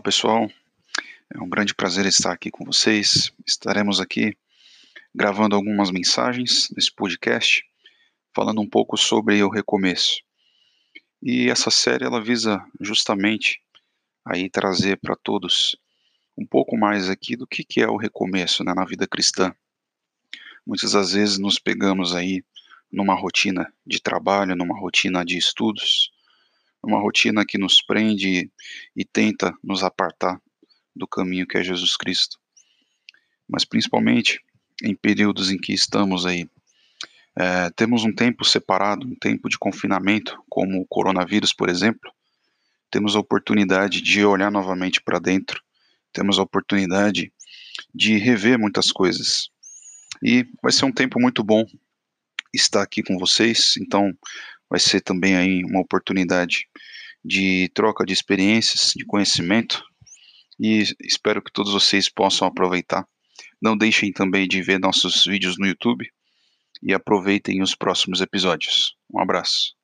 pessoal, é um grande prazer estar aqui com vocês. Estaremos aqui gravando algumas mensagens nesse podcast, falando um pouco sobre o recomeço. E essa série ela visa justamente aí trazer para todos um pouco mais aqui do que, que é o recomeço né, na vida cristã. Muitas das vezes nos pegamos aí numa rotina de trabalho, numa rotina de estudos, numa rotina que nos prende e tenta nos apartar do caminho que é Jesus Cristo. Mas principalmente em períodos em que estamos aí, é, temos um tempo separado, um tempo de confinamento, como o coronavírus, por exemplo, temos a oportunidade de olhar novamente para dentro, temos a oportunidade de rever muitas coisas. E vai ser um tempo muito bom estar aqui com vocês, então vai ser também aí uma oportunidade de troca de experiências, de conhecimento, e espero que todos vocês possam aproveitar. Não deixem também de ver nossos vídeos no YouTube e aproveitem os próximos episódios. Um abraço.